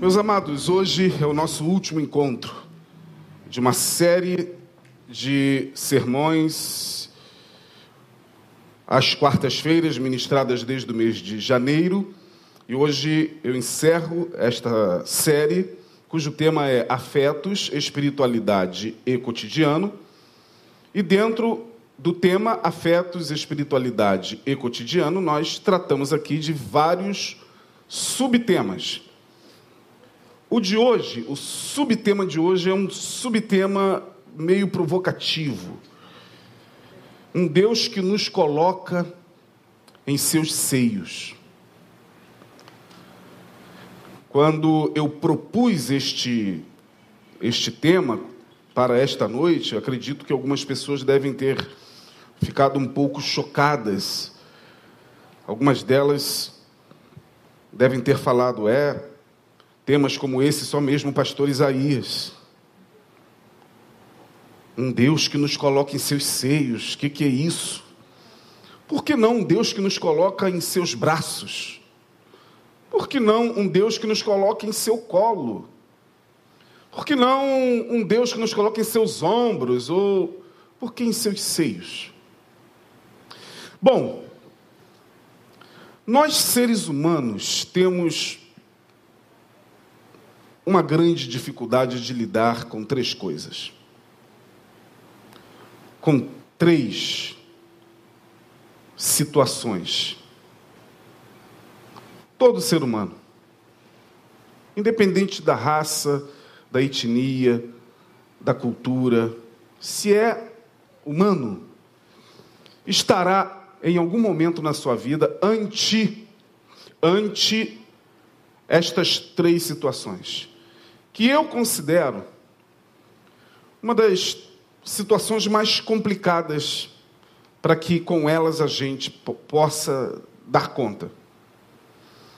Meus amados, hoje é o nosso último encontro de uma série de sermões às quartas-feiras, ministradas desde o mês de janeiro. E hoje eu encerro esta série, cujo tema é Afetos, Espiritualidade e Cotidiano. E dentro do tema Afetos, Espiritualidade e Cotidiano, nós tratamos aqui de vários subtemas. O de hoje, o subtema de hoje é um subtema meio provocativo. Um Deus que nos coloca em seus seios. Quando eu propus este, este tema para esta noite, acredito que algumas pessoas devem ter ficado um pouco chocadas. Algumas delas devem ter falado: é, Temas como esse, só mesmo o pastor Isaías. Um Deus que nos coloca em seus seios, o que, que é isso? Por que não um Deus que nos coloca em seus braços? Por que não um Deus que nos coloca em seu colo? Por que não um Deus que nos coloca em seus ombros? Ou por que em seus seios? Bom, nós seres humanos temos uma grande dificuldade de lidar com três coisas. Com três situações. Todo ser humano, independente da raça, da etnia, da cultura, se é humano, estará em algum momento na sua vida ante ante estas três situações que eu considero uma das situações mais complicadas para que com elas a gente possa dar conta.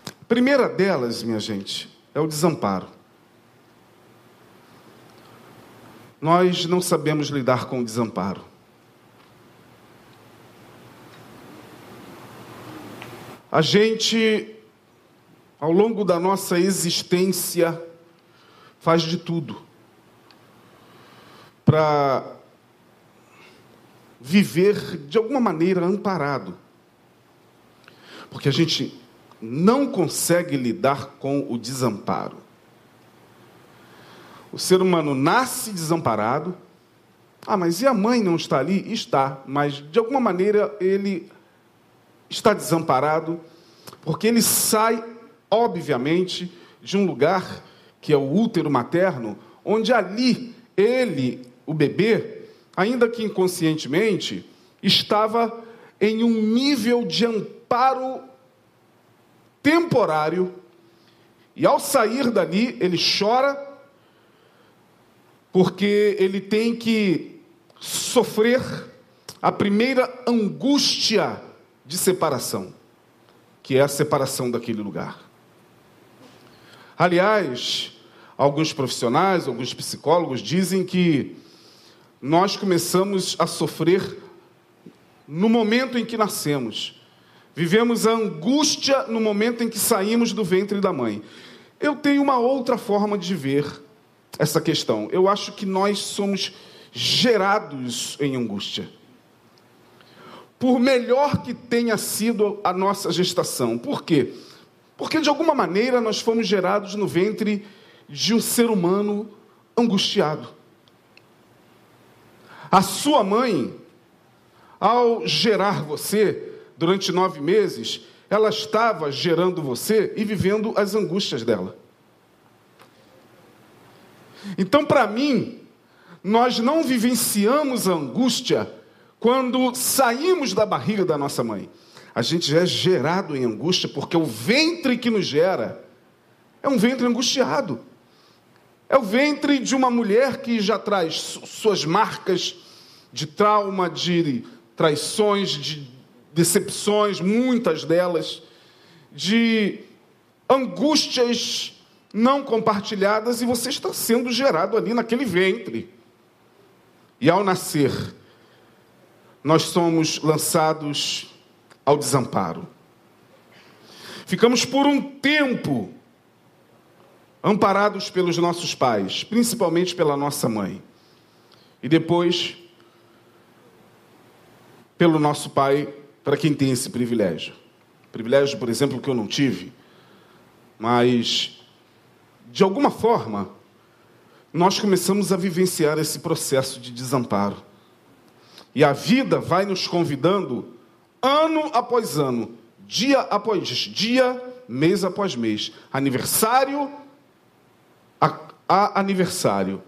A primeira delas, minha gente, é o desamparo. Nós não sabemos lidar com o desamparo. A gente, ao longo da nossa existência, faz de tudo para viver de alguma maneira amparado. Porque a gente não consegue lidar com o desamparo. O ser humano nasce desamparado. Ah, mas e a mãe não está ali? Está, mas de alguma maneira ele está desamparado, porque ele sai, obviamente, de um lugar que é o útero materno, onde ali ele, o bebê, ainda que inconscientemente, estava em um nível de amparo temporário, e ao sair dali, ele chora, porque ele tem que sofrer a primeira angústia de separação, que é a separação daquele lugar. Aliás, alguns profissionais, alguns psicólogos dizem que nós começamos a sofrer no momento em que nascemos. Vivemos a angústia no momento em que saímos do ventre da mãe. Eu tenho uma outra forma de ver essa questão. Eu acho que nós somos gerados em angústia. Por melhor que tenha sido a nossa gestação. Por quê? Porque de alguma maneira nós fomos gerados no ventre de um ser humano angustiado. A sua mãe, ao gerar você durante nove meses, ela estava gerando você e vivendo as angústias dela. Então, para mim, nós não vivenciamos a angústia quando saímos da barriga da nossa mãe a gente já é gerado em angústia, porque o ventre que nos gera é um ventre angustiado. É o ventre de uma mulher que já traz suas marcas de trauma, de traições, de decepções, muitas delas, de angústias não compartilhadas, e você está sendo gerado ali naquele ventre. E ao nascer, nós somos lançados ao desamparo. Ficamos por um tempo amparados pelos nossos pais, principalmente pela nossa mãe, e depois pelo nosso pai, para quem tem esse privilégio. Privilégio, por exemplo, que eu não tive, mas de alguma forma nós começamos a vivenciar esse processo de desamparo. E a vida vai nos convidando ano após ano, dia após dia, mês após mês, aniversário a, a aniversário,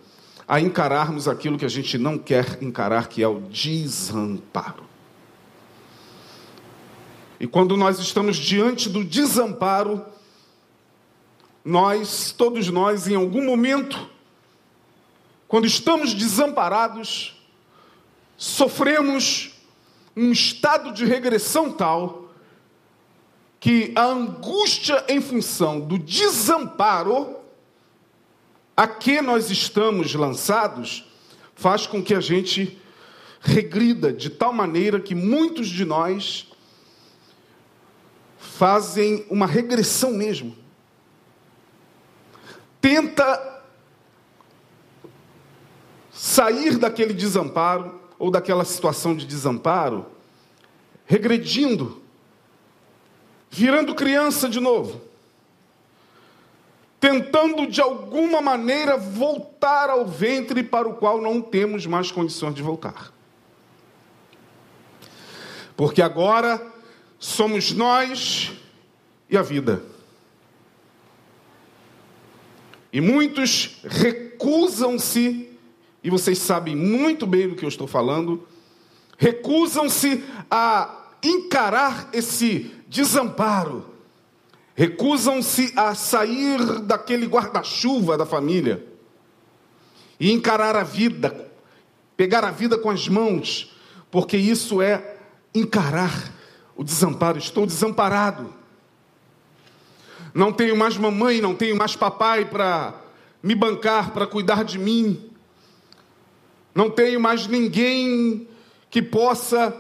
a encararmos aquilo que a gente não quer encarar, que é o desamparo. E quando nós estamos diante do desamparo, nós, todos nós, em algum momento, quando estamos desamparados, sofremos um estado de regressão tal que a angústia em função do desamparo a que nós estamos lançados faz com que a gente regrida de tal maneira que muitos de nós fazem uma regressão mesmo. Tenta sair daquele desamparo ou daquela situação de desamparo, regredindo, virando criança de novo tentando de alguma maneira voltar ao ventre para o qual não temos mais condições de voltar. Porque agora somos nós e a vida. E muitos recusam-se, e vocês sabem muito bem do que eu estou falando, recusam-se a encarar esse desamparo, recusam-se a sair daquele guarda-chuva da família e encarar a vida, pegar a vida com as mãos, porque isso é encarar o desamparo. Estou desamparado. Não tenho mais mamãe, não tenho mais papai para me bancar, para cuidar de mim. Não tenho mais ninguém que possa,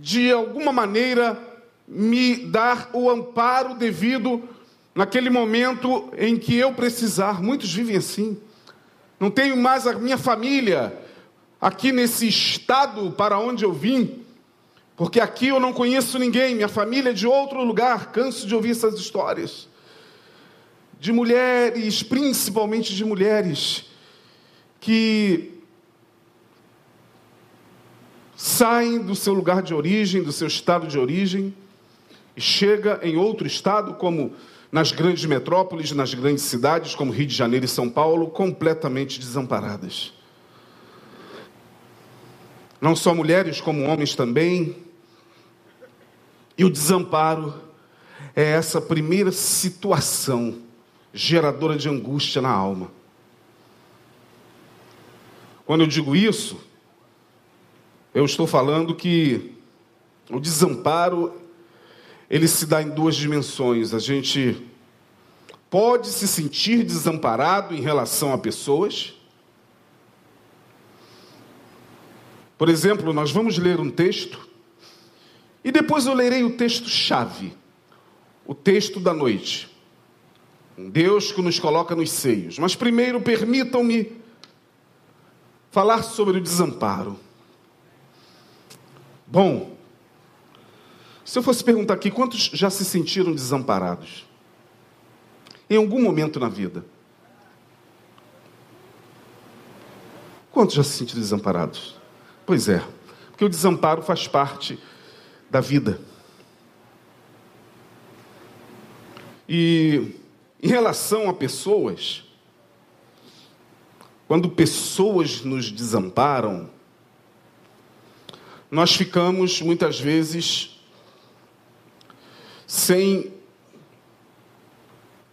de alguma maneira, me dar o amparo devido naquele momento em que eu precisar. Muitos vivem assim. Não tenho mais a minha família aqui nesse estado para onde eu vim, porque aqui eu não conheço ninguém, minha família é de outro lugar. Canso de ouvir essas histórias. De mulheres, principalmente de mulheres, que saem do seu lugar de origem, do seu estado de origem, e chega em outro estado, como nas grandes metrópoles, nas grandes cidades, como Rio de Janeiro e São Paulo, completamente desamparadas. Não só mulheres, como homens também. E o desamparo é essa primeira situação geradora de angústia na alma. Quando eu digo isso, eu estou falando que o desamparo ele se dá em duas dimensões. A gente pode se sentir desamparado em relação a pessoas. Por exemplo, nós vamos ler um texto e depois eu lerei o texto-chave, o texto da noite. Um Deus que nos coloca nos seios. Mas primeiro permitam-me falar sobre o desamparo. Bom, se eu fosse perguntar aqui, quantos já se sentiram desamparados? Em algum momento na vida? Quantos já se sentiram desamparados? Pois é, porque o desamparo faz parte da vida. E em relação a pessoas, quando pessoas nos desamparam, nós ficamos muitas vezes sem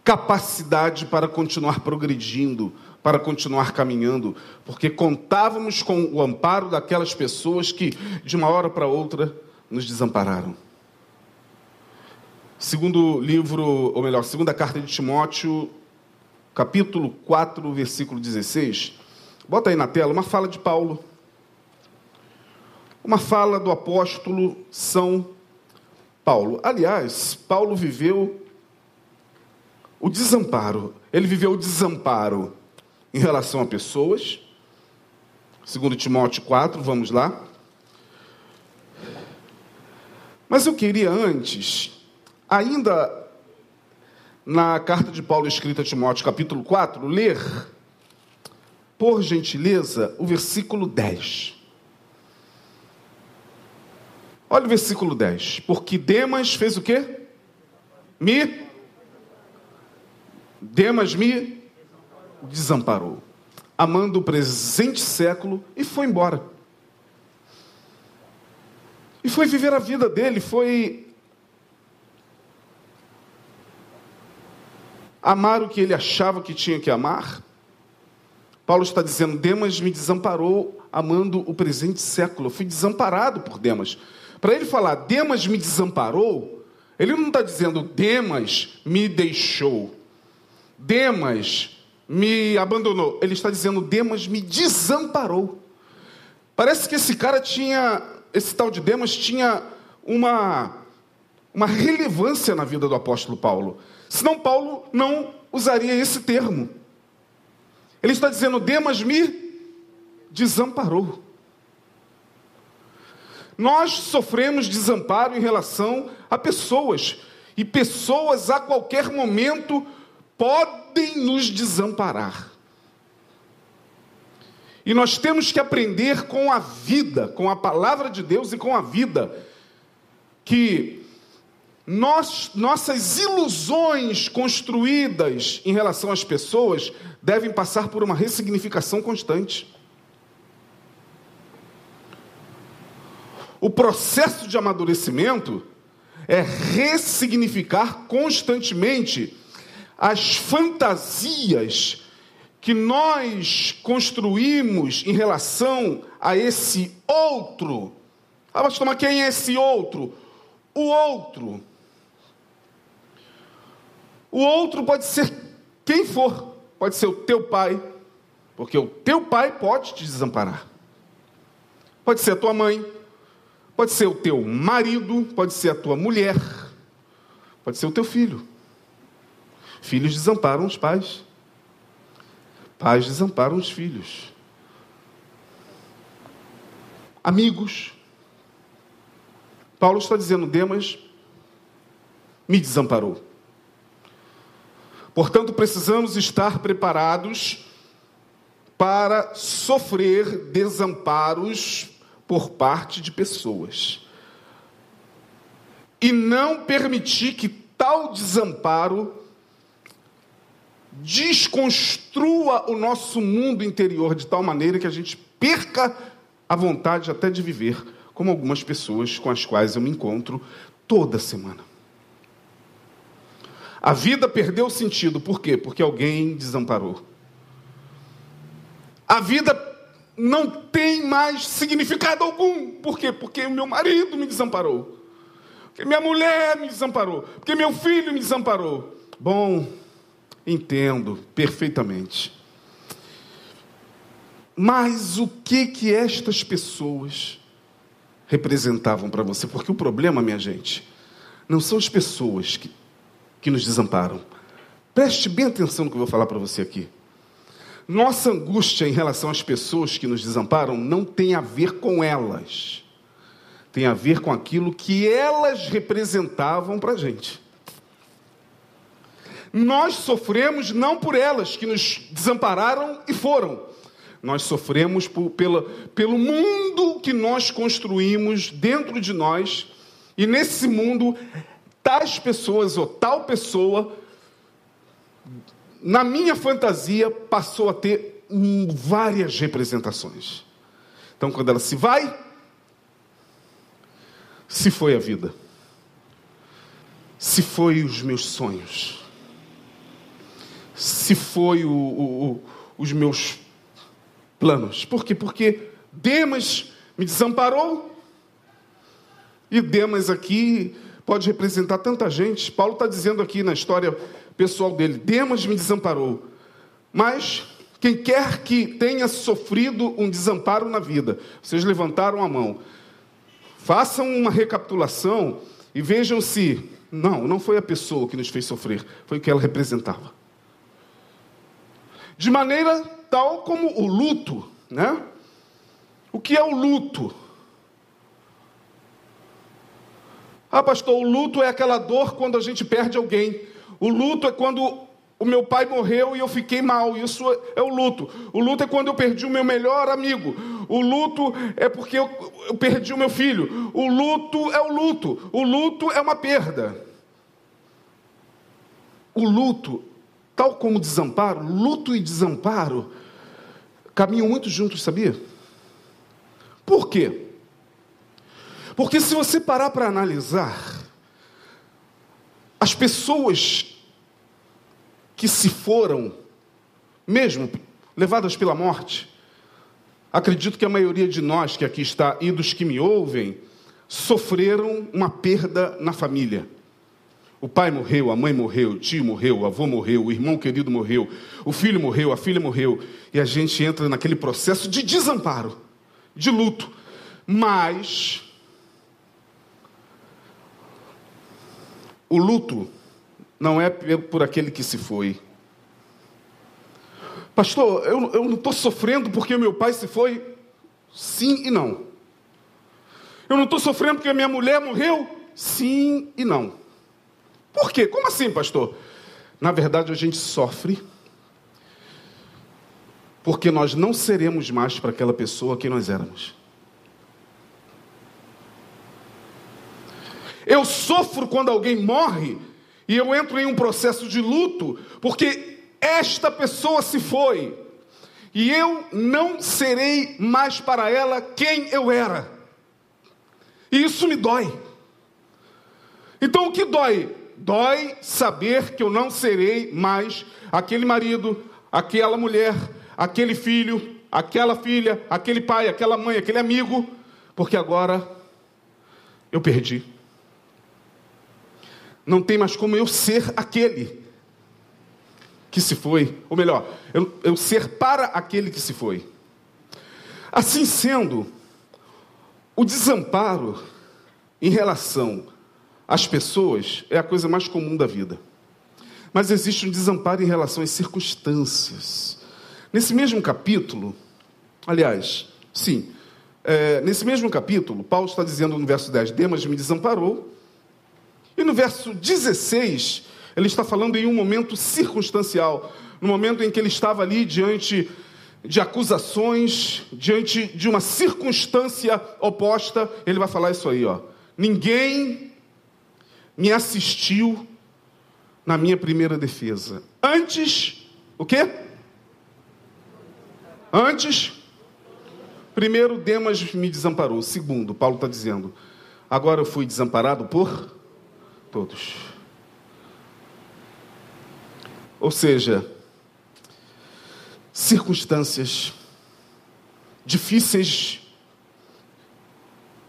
capacidade para continuar progredindo, para continuar caminhando, porque contávamos com o amparo daquelas pessoas que, de uma hora para outra, nos desampararam. Segundo livro, ou melhor, segunda carta de Timóteo, capítulo 4, versículo 16. Bota aí na tela uma fala de Paulo. Uma fala do apóstolo São Paulo. Aliás, Paulo viveu o desamparo. Ele viveu o desamparo em relação a pessoas. Segundo Timóteo 4, vamos lá. Mas eu queria antes, ainda na carta de Paulo escrita a Timóteo, capítulo 4, ler, por gentileza, o versículo 10. Olha o versículo 10. Porque Demas fez o quê? Me. Demas me desamparou, amando o presente século e foi embora. E foi viver a vida dele, foi amar o que ele achava que tinha que amar. Paulo está dizendo: Demas me desamparou amando o presente século. Eu fui desamparado por Demas. Para ele falar, Demas me desamparou, ele não está dizendo Demas me deixou, Demas me abandonou. Ele está dizendo Demas me desamparou. Parece que esse cara tinha, esse tal de Demas tinha uma, uma relevância na vida do apóstolo Paulo. Senão Paulo não usaria esse termo. Ele está dizendo: Demas me desamparou. Nós sofremos desamparo em relação a pessoas, e pessoas a qualquer momento podem nos desamparar. E nós temos que aprender com a vida, com a palavra de Deus e com a vida, que nós, nossas ilusões construídas em relação às pessoas devem passar por uma ressignificação constante. O processo de amadurecimento é ressignificar constantemente as fantasias que nós construímos em relação a esse outro. Ah, mas toma quem é esse outro? O outro o outro pode ser quem for, pode ser o teu pai, porque o teu pai pode te desamparar. Pode ser a tua mãe, pode ser o teu marido, pode ser a tua mulher, pode ser o teu filho. Filhos desamparam os pais, pais desamparam os filhos. Amigos. Paulo está dizendo: Demas me desamparou. Portanto, precisamos estar preparados para sofrer desamparos por parte de pessoas. E não permitir que tal desamparo desconstrua o nosso mundo interior de tal maneira que a gente perca a vontade até de viver, como algumas pessoas com as quais eu me encontro toda semana. A vida perdeu sentido, por quê? Porque alguém desamparou. A vida não tem mais significado algum, por quê? Porque o meu marido me desamparou, porque minha mulher me desamparou, porque meu filho me desamparou. Bom, entendo perfeitamente. Mas o que que estas pessoas representavam para você? Porque o problema, minha gente, não são as pessoas que que nos desamparam. Preste bem atenção no que eu vou falar para você aqui. Nossa angústia em relação às pessoas que nos desamparam não tem a ver com elas, tem a ver com aquilo que elas representavam para a gente. Nós sofremos não por elas que nos desampararam e foram, nós sofremos por, pela, pelo mundo que nós construímos dentro de nós, e nesse mundo tais pessoas ou tal pessoa, na minha fantasia, passou a ter várias representações. Então, quando ela se vai, se foi a vida, se foi os meus sonhos, se foi o, o, o, os meus planos. Por quê? Porque Demas me desamparou. E Demas aqui pode representar tanta gente. Paulo está dizendo aqui na história pessoal dele: Demas me desamparou. Mas quem quer que tenha sofrido um desamparo na vida, vocês levantaram a mão. Façam uma recapitulação e vejam se Não, não foi a pessoa que nos fez sofrer, foi o que ela representava. De maneira tal como o luto, né? O que é o luto? Ah, pastor, o luto é aquela dor quando a gente perde alguém. O luto é quando o meu pai morreu e eu fiquei mal. Isso é o luto. O luto é quando eu perdi o meu melhor amigo. O luto é porque eu, eu perdi o meu filho. O luto é o luto. O luto é uma perda. O luto, tal como o desamparo, luto e desamparo caminham muito juntos, sabia? Por quê? Porque se você parar para analisar, as pessoas que se foram, mesmo levadas pela morte, acredito que a maioria de nós que aqui está e dos que me ouvem, sofreram uma perda na família. O pai morreu, a mãe morreu, o tio morreu, o avô morreu, o irmão querido morreu, o filho morreu, a filha morreu, e a gente entra naquele processo de desamparo, de luto. Mas O luto não é por aquele que se foi. Pastor, eu, eu não estou sofrendo porque meu pai se foi? Sim e não. Eu não estou sofrendo porque minha mulher morreu? Sim e não. Por quê? Como assim, pastor? Na verdade, a gente sofre porque nós não seremos mais para aquela pessoa que nós éramos. Eu sofro quando alguém morre e eu entro em um processo de luto, porque esta pessoa se foi e eu não serei mais para ela quem eu era. E isso me dói. Então o que dói? Dói saber que eu não serei mais aquele marido, aquela mulher, aquele filho, aquela filha, aquele pai, aquela mãe, aquele amigo, porque agora eu perdi não tem mais como eu ser aquele que se foi, ou melhor, eu, eu ser para aquele que se foi. Assim sendo, o desamparo em relação às pessoas é a coisa mais comum da vida. Mas existe um desamparo em relação às circunstâncias. Nesse mesmo capítulo, aliás, sim, é, nesse mesmo capítulo, Paulo está dizendo no verso 10: Demas me desamparou, e no verso 16, ele está falando em um momento circunstancial, no momento em que ele estava ali diante de acusações, diante de uma circunstância oposta, ele vai falar isso aí, ó. Ninguém me assistiu na minha primeira defesa. Antes, o quê? Antes, primeiro, Demas me desamparou. Segundo, Paulo está dizendo, agora eu fui desamparado por todos. Ou seja, circunstâncias difíceis,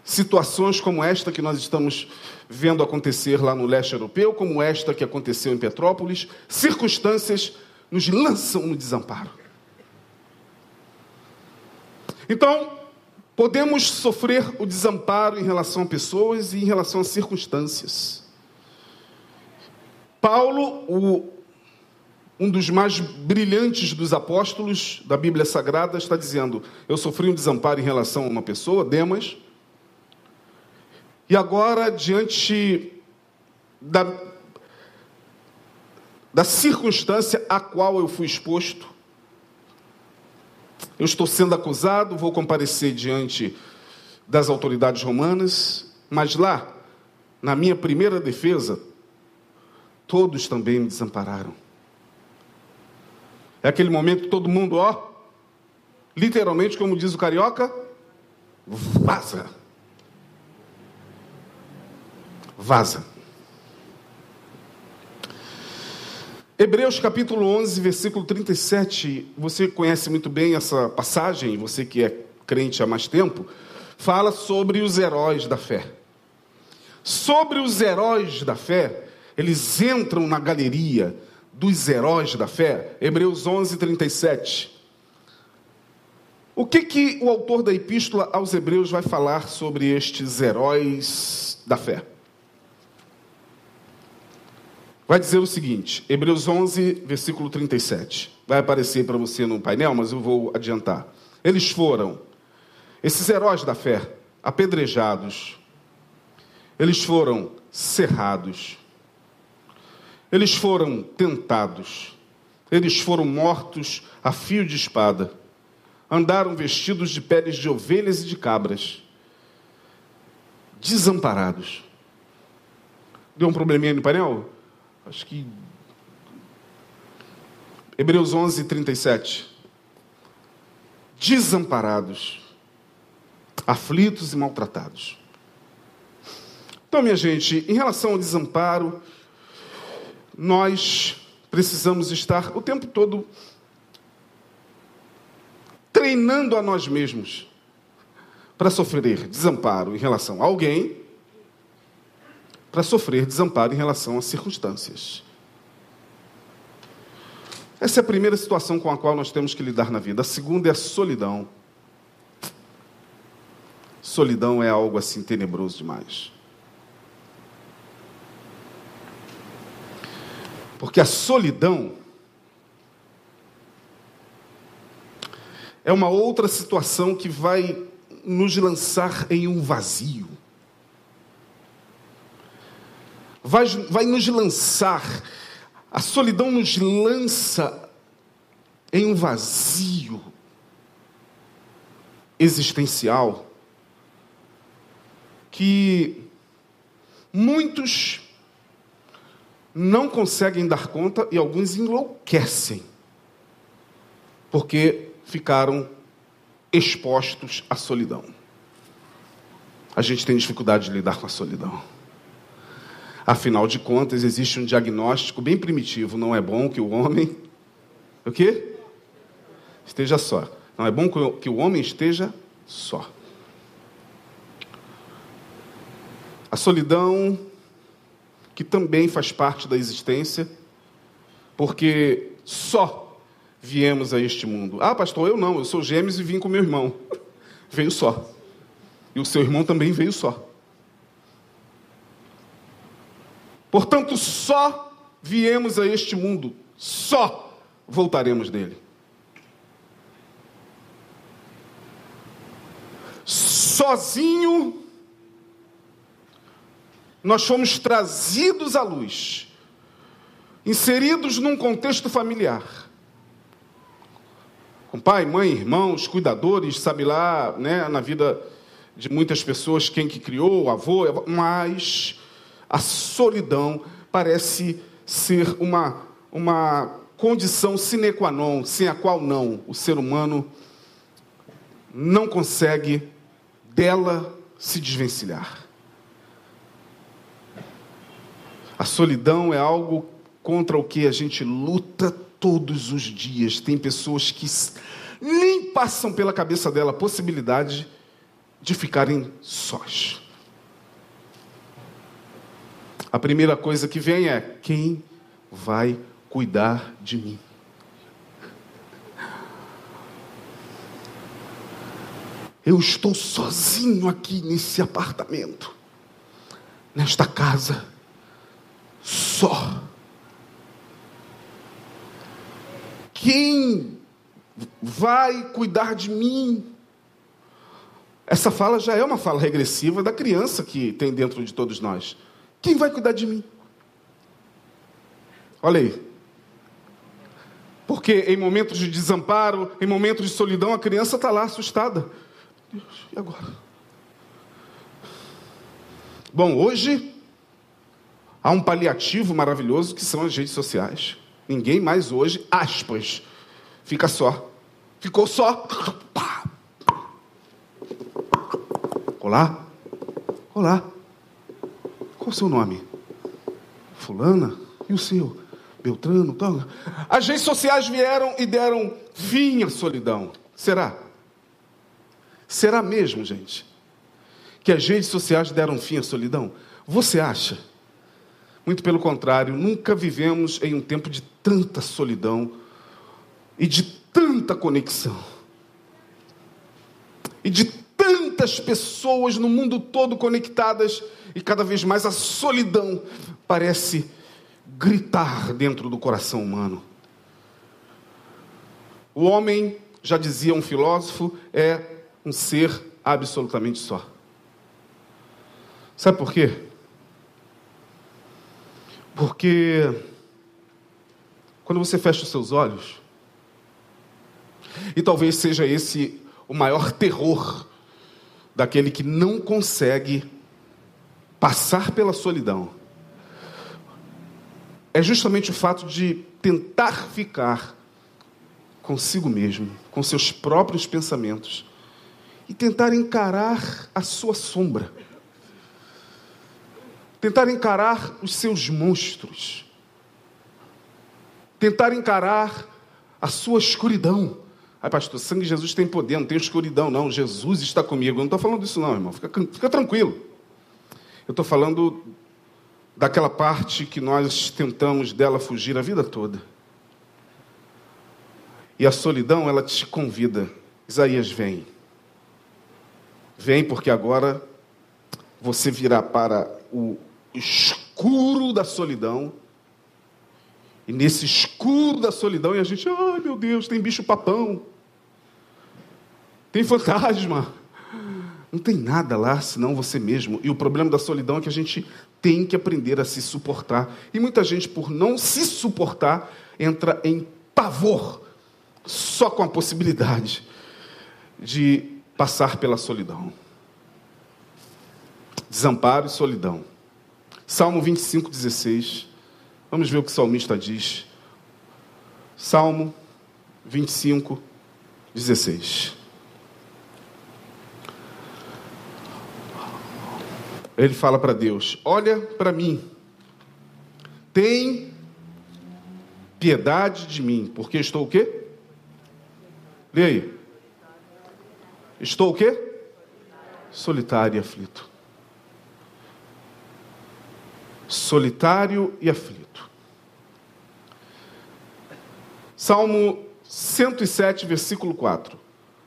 situações como esta que nós estamos vendo acontecer lá no leste europeu, como esta que aconteceu em Petrópolis, circunstâncias nos lançam no desamparo. Então, podemos sofrer o desamparo em relação a pessoas e em relação a circunstâncias. Paulo, o, um dos mais brilhantes dos apóstolos da Bíblia Sagrada, está dizendo: Eu sofri um desamparo em relação a uma pessoa, Demas, e agora, diante da, da circunstância a qual eu fui exposto, eu estou sendo acusado, vou comparecer diante das autoridades romanas, mas lá, na minha primeira defesa, todos também me desampararam. É aquele momento que todo mundo, ó, literalmente, como diz o carioca, vaza. Vaza. Hebreus capítulo 11, versículo 37. Você conhece muito bem essa passagem, você que é crente há mais tempo, fala sobre os heróis da fé. Sobre os heróis da fé, eles entram na galeria dos heróis da fé. Hebreus 11, 37. O que, que o autor da epístola aos Hebreus vai falar sobre estes heróis da fé? vai dizer o seguinte, Hebreus 11, versículo 37. Vai aparecer para você no painel, mas eu vou adiantar. Eles foram, esses heróis da fé, apedrejados, eles foram cerrados, eles foram tentados, eles foram mortos a fio de espada, andaram vestidos de peles de ovelhas e de cabras, desamparados. Deu um probleminha no painel? Acho que. Hebreus 11, 37. Desamparados, aflitos e maltratados. Então, minha gente, em relação ao desamparo, nós precisamos estar o tempo todo treinando a nós mesmos para sofrer desamparo em relação a alguém, para sofrer desamparo em relação a circunstâncias. Essa é a primeira situação com a qual nós temos que lidar na vida. A segunda é a solidão. Solidão é algo assim tenebroso demais. Porque a solidão é uma outra situação que vai nos lançar em um vazio. Vai, vai nos lançar, a solidão nos lança em um vazio existencial que muitos não conseguem dar conta e alguns enlouquecem, porque ficaram expostos à solidão. A gente tem dificuldade de lidar com a solidão. Afinal de contas, existe um diagnóstico bem primitivo. Não é bom que o homem. O quê? Esteja só. Não é bom que o homem esteja só. A solidão que também faz parte da existência, porque só viemos a este mundo. Ah, pastor, eu não, eu sou gêmeos e vim com meu irmão. veio só. E o seu irmão também veio só. Portanto, só viemos a este mundo, só voltaremos dele. Sozinho nós fomos trazidos à luz, inseridos num contexto familiar. Com pai, mãe, irmãos, cuidadores, sabe lá, né, na vida de muitas pessoas, quem que criou, avô, mas a solidão parece ser uma, uma condição sine qua non, sem a qual não, o ser humano não consegue dela se desvencilhar. A solidão é algo contra o que a gente luta todos os dias. Tem pessoas que nem passam pela cabeça dela a possibilidade de ficarem sós. A primeira coisa que vem é: quem vai cuidar de mim? Eu estou sozinho aqui nesse apartamento, nesta casa só. Quem vai cuidar de mim? Essa fala já é uma fala regressiva da criança que tem dentro de todos nós. Quem vai cuidar de mim? Olha aí. Porque em momentos de desamparo, em momentos de solidão, a criança está lá assustada. Deus, e agora? Bom, hoje Há um paliativo maravilhoso que são as redes sociais. Ninguém mais hoje, aspas, fica só. Ficou só. Olá? Olá. Qual o seu nome? Fulana? E o seu? Beltrano? Tal. As redes sociais vieram e deram fim à solidão. Será? Será mesmo, gente? Que as redes sociais deram fim à solidão? Você acha? Muito pelo contrário, nunca vivemos em um tempo de tanta solidão e de tanta conexão. E de tantas pessoas no mundo todo conectadas e cada vez mais a solidão parece gritar dentro do coração humano. O homem, já dizia um filósofo, é um ser absolutamente só. Sabe por quê? Porque quando você fecha os seus olhos, e talvez seja esse o maior terror daquele que não consegue passar pela solidão, é justamente o fato de tentar ficar consigo mesmo, com seus próprios pensamentos, e tentar encarar a sua sombra, tentar encarar os seus monstros, tentar encarar a sua escuridão. Ai, pastor, sangue de Jesus tem poder, não tem escuridão, não. Jesus está comigo. Eu não estou falando disso, não, irmão. Fica, fica tranquilo. Eu estou falando daquela parte que nós tentamos dela fugir a vida toda. E a solidão, ela te convida. Isaías, vem. Vem, porque agora você virá para o escuro da solidão. E nesse escuro da solidão, e a gente, ai meu Deus, tem bicho papão, tem fantasma. Não tem nada lá senão você mesmo. E o problema da solidão é que a gente tem que aprender a se suportar. E muita gente, por não se suportar, entra em pavor só com a possibilidade de passar pela solidão. Desamparo e solidão. Salmo 25, 16. Vamos ver o que o salmista diz. Salmo 25, 16. Ele fala para Deus: Olha para mim, tem piedade de mim, porque estou o quê? Aí. Estou o quê? Solitário e aflito. Solitário e aflito. Salmo 107, versículo 4.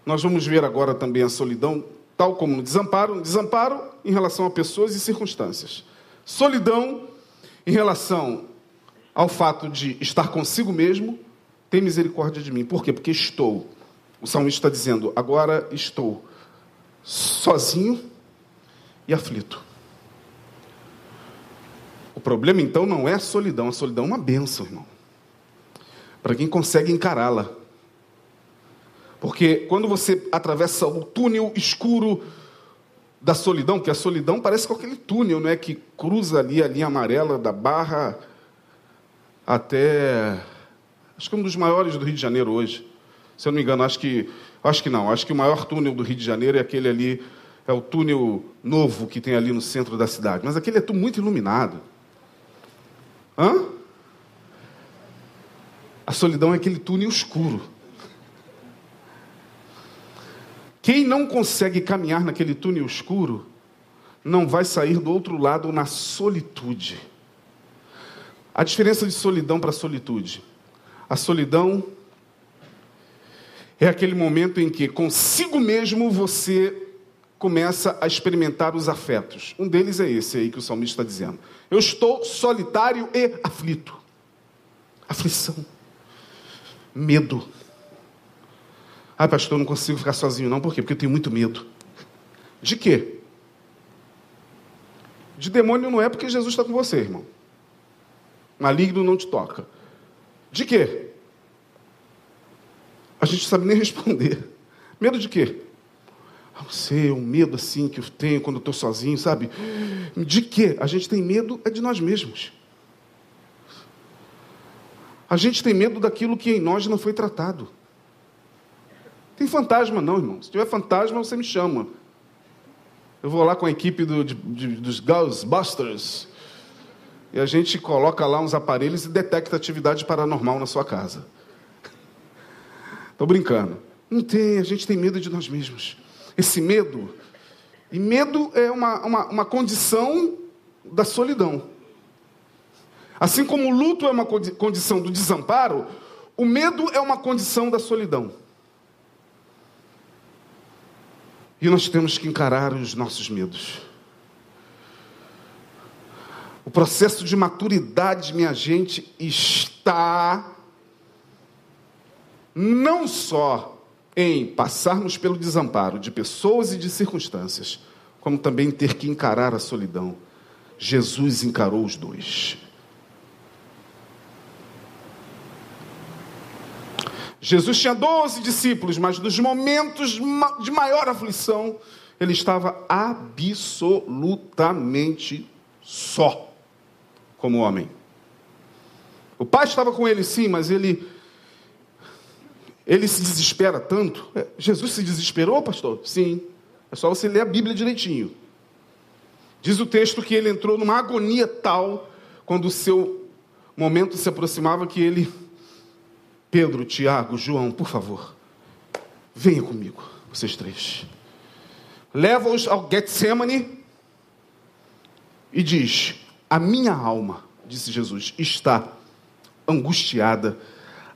Nós vamos ver agora também a solidão, tal como no desamparo. Desamparo em relação a pessoas e circunstâncias. Solidão em relação ao fato de estar consigo mesmo. Tem misericórdia de mim. Por quê? Porque estou o salmista está dizendo: agora estou sozinho e aflito. O problema então não é a solidão, a solidão é uma benção, irmão. Para quem consegue encará-la. Porque quando você atravessa o túnel escuro da solidão, que a solidão parece com aquele túnel, não é que cruza ali a linha amarela da Barra até acho que é um dos maiores do Rio de Janeiro hoje. Se eu não me engano, acho que, acho que não. Acho que o maior túnel do Rio de Janeiro é aquele ali, é o túnel novo que tem ali no centro da cidade. Mas aquele é muito iluminado. Hã? A solidão é aquele túnel escuro. Quem não consegue caminhar naquele túnel escuro, não vai sair do outro lado na solitude. A diferença de solidão para solitude. A solidão é aquele momento em que consigo mesmo você começa a experimentar os afetos. Um deles é esse aí que o salmista está dizendo. Eu estou solitário e aflito. Aflição. Medo. Ah, pastor, eu não consigo ficar sozinho, não. Por quê? Porque eu tenho muito medo. De quê? De demônio não é porque Jesus está com você, irmão. Maligno não te toca. De quê? a gente sabe nem responder. Medo de quê? Ah, não sei, um medo assim que eu tenho quando eu estou sozinho, sabe? De quê? A gente tem medo é de nós mesmos. A gente tem medo daquilo que em nós não foi tratado. Tem fantasma, não, irmão. Se tiver fantasma, você me chama. Eu vou lá com a equipe do, de, de, dos Ghostbusters. E a gente coloca lá uns aparelhos e detecta atividade paranormal na sua casa. Estou brincando. Não tem, a gente tem medo de nós mesmos. Esse medo. E medo é uma, uma, uma condição da solidão. Assim como o luto é uma condição do desamparo, o medo é uma condição da solidão. E nós temos que encarar os nossos medos. O processo de maturidade, minha gente, está não só em passarmos pelo desamparo de pessoas e de circunstâncias, como também ter que encarar a solidão. Jesus encarou os dois. Jesus tinha doze discípulos, mas nos momentos de maior aflição, ele estava absolutamente só, como homem. O pai estava com ele, sim, mas ele ele se desespera tanto. É, Jesus se desesperou, pastor? Sim. É só você ler a Bíblia direitinho. Diz o texto que ele entrou numa agonia tal quando o seu momento se aproximava que ele, Pedro, Tiago, João, por favor, venha comigo, vocês três. Leva-os ao Getsemane e diz: A minha alma, disse Jesus, está angustiada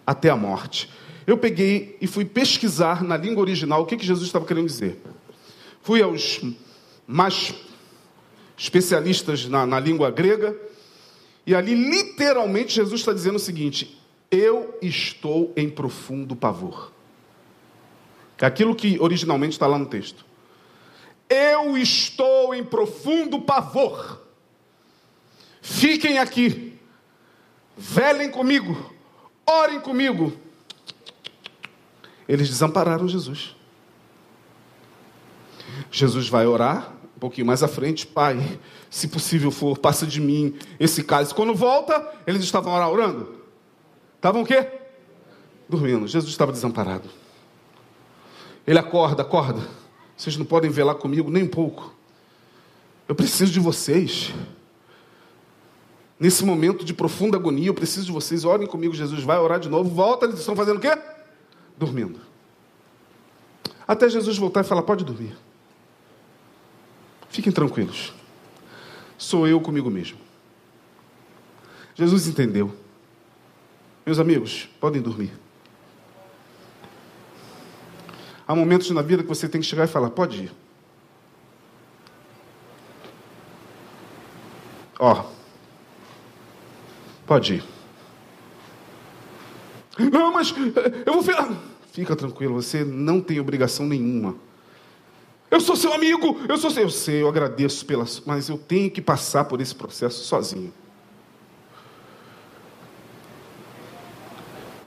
até a morte eu peguei e fui pesquisar na língua original o que, que Jesus estava querendo dizer. Fui aos mais especialistas na, na língua grega, e ali literalmente Jesus está dizendo o seguinte: Eu estou em profundo pavor. É aquilo que originalmente está lá no texto. Eu estou em profundo pavor. Fiquem aqui, velem comigo, orem comigo, eles desampararam Jesus. Jesus vai orar, um pouquinho mais à frente, Pai, se possível for, passa de mim esse cálice. Quando volta, eles estavam orando. Estavam o quê? Dormindo. Jesus estava desamparado. Ele acorda, acorda. Vocês não podem velar comigo nem um pouco. Eu preciso de vocês. Nesse momento de profunda agonia, eu preciso de vocês. Orem comigo, Jesus vai orar de novo. Volta, eles estão fazendo o quê? Dormindo. Até Jesus voltar e falar: pode dormir. Fiquem tranquilos. Sou eu comigo mesmo. Jesus entendeu. Meus amigos, podem dormir. Há momentos na vida que você tem que chegar e falar: pode ir. Ó, pode ir. Não, mas eh, eu vou. Fica tranquilo, você não tem obrigação nenhuma. Eu sou seu amigo, eu sou seu. Eu sei, eu agradeço pela. Mas eu tenho que passar por esse processo sozinho.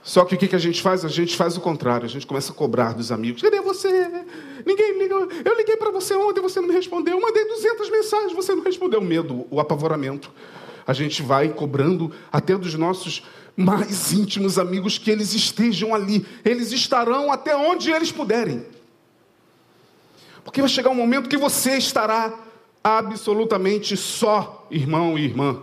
Só que o que a gente faz? A gente faz o contrário. A gente começa a cobrar dos amigos. Cadê você? Ninguém ligou. Eu liguei para você ontem, você não me respondeu. Eu mandei 200 mensagens, você não respondeu. O medo, o apavoramento. A gente vai cobrando até dos nossos mais íntimos amigos que eles estejam ali. Eles estarão até onde eles puderem. Porque vai chegar um momento que você estará absolutamente só, irmão e irmã.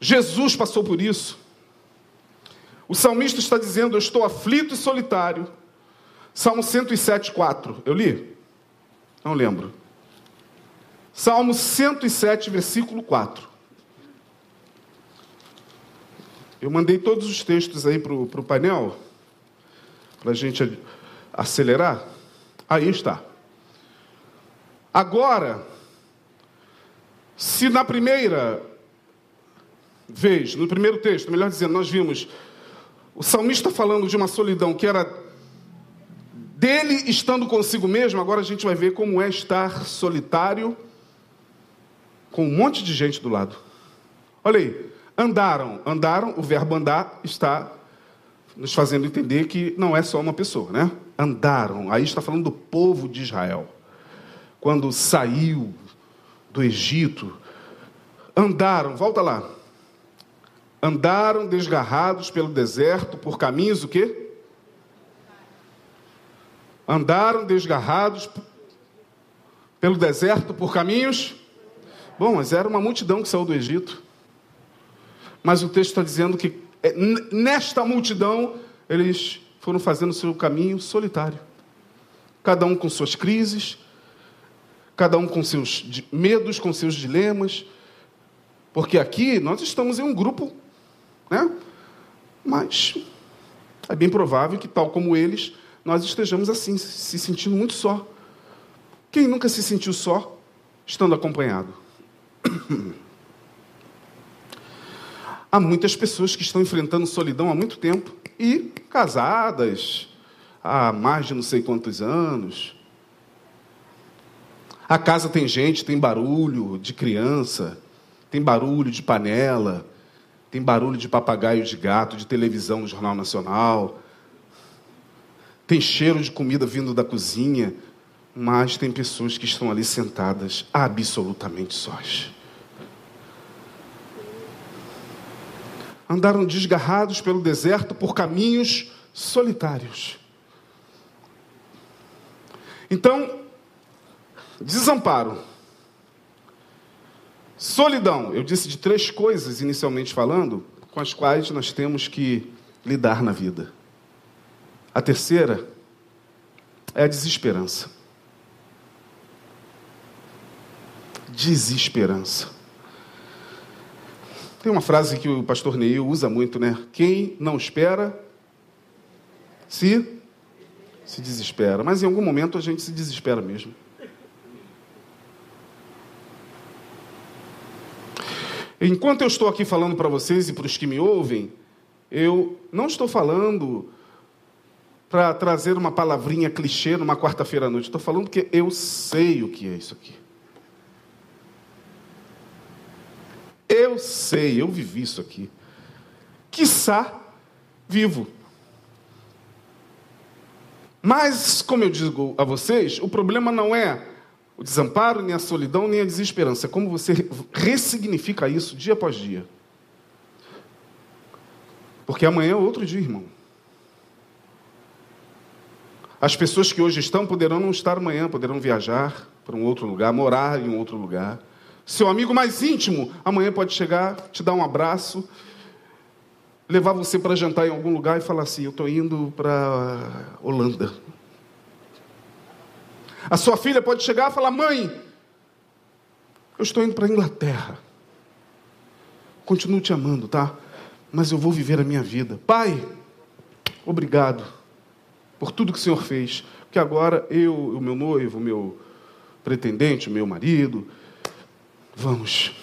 Jesus passou por isso. O salmista está dizendo: Eu estou aflito e solitário. Salmo 107, 4. Eu li? Não lembro. Salmo 107, versículo 4. Eu mandei todos os textos aí para o painel, para a gente acelerar. Aí está. Agora, se na primeira vez, no primeiro texto, melhor dizendo, nós vimos o salmista falando de uma solidão que era dele estando consigo mesmo, agora a gente vai ver como é estar solitário com um monte de gente do lado. Olha aí, Andaram, andaram, o verbo andar está nos fazendo entender que não é só uma pessoa, né? Andaram, aí está falando do povo de Israel. Quando saiu do Egito, andaram, volta lá. Andaram desgarrados pelo deserto por caminhos o quê? Andaram desgarrados pelo deserto por caminhos. Bom, mas era uma multidão que saiu do Egito. Mas o texto está dizendo que é, nesta multidão eles foram fazendo o seu caminho solitário. Cada um com suas crises, cada um com seus medos, com seus dilemas. Porque aqui nós estamos em um grupo, né? Mas é bem provável que, tal como eles, nós estejamos assim, se sentindo muito só. Quem nunca se sentiu só? estando acompanhado. Há muitas pessoas que estão enfrentando solidão há muito tempo e casadas há mais de não sei quantos anos. A casa tem gente, tem barulho de criança, tem barulho de panela, tem barulho de papagaio de gato, de televisão no Jornal Nacional, tem cheiro de comida vindo da cozinha, mas tem pessoas que estão ali sentadas absolutamente sós. Andaram desgarrados pelo deserto por caminhos solitários. Então, desamparo, solidão, eu disse de três coisas inicialmente falando, com as quais nós temos que lidar na vida. A terceira é a desesperança. desesperança. Tem uma frase que o pastor Neil usa muito, né? Quem não espera se se desespera, mas em algum momento a gente se desespera mesmo. Enquanto eu estou aqui falando para vocês e para os que me ouvem, eu não estou falando para trazer uma palavrinha clichê numa quarta-feira à noite. Estou falando porque eu sei o que é isso aqui. Eu sei, eu vivi isso aqui. Quiçá vivo. Mas, como eu digo a vocês, o problema não é o desamparo, nem a solidão, nem a desesperança. É como você ressignifica isso dia após dia. Porque amanhã é outro dia, irmão. As pessoas que hoje estão poderão não estar amanhã, poderão viajar para um outro lugar, morar em um outro lugar. Seu amigo mais íntimo, amanhã pode chegar, te dar um abraço, levar você para jantar em algum lugar e falar assim: Eu estou indo para Holanda. A sua filha pode chegar e falar: Mãe, eu estou indo para Inglaterra. Continuo te amando, tá? Mas eu vou viver a minha vida. Pai, obrigado por tudo que o Senhor fez. Porque agora eu, o meu noivo, o meu pretendente, o meu marido, Vamos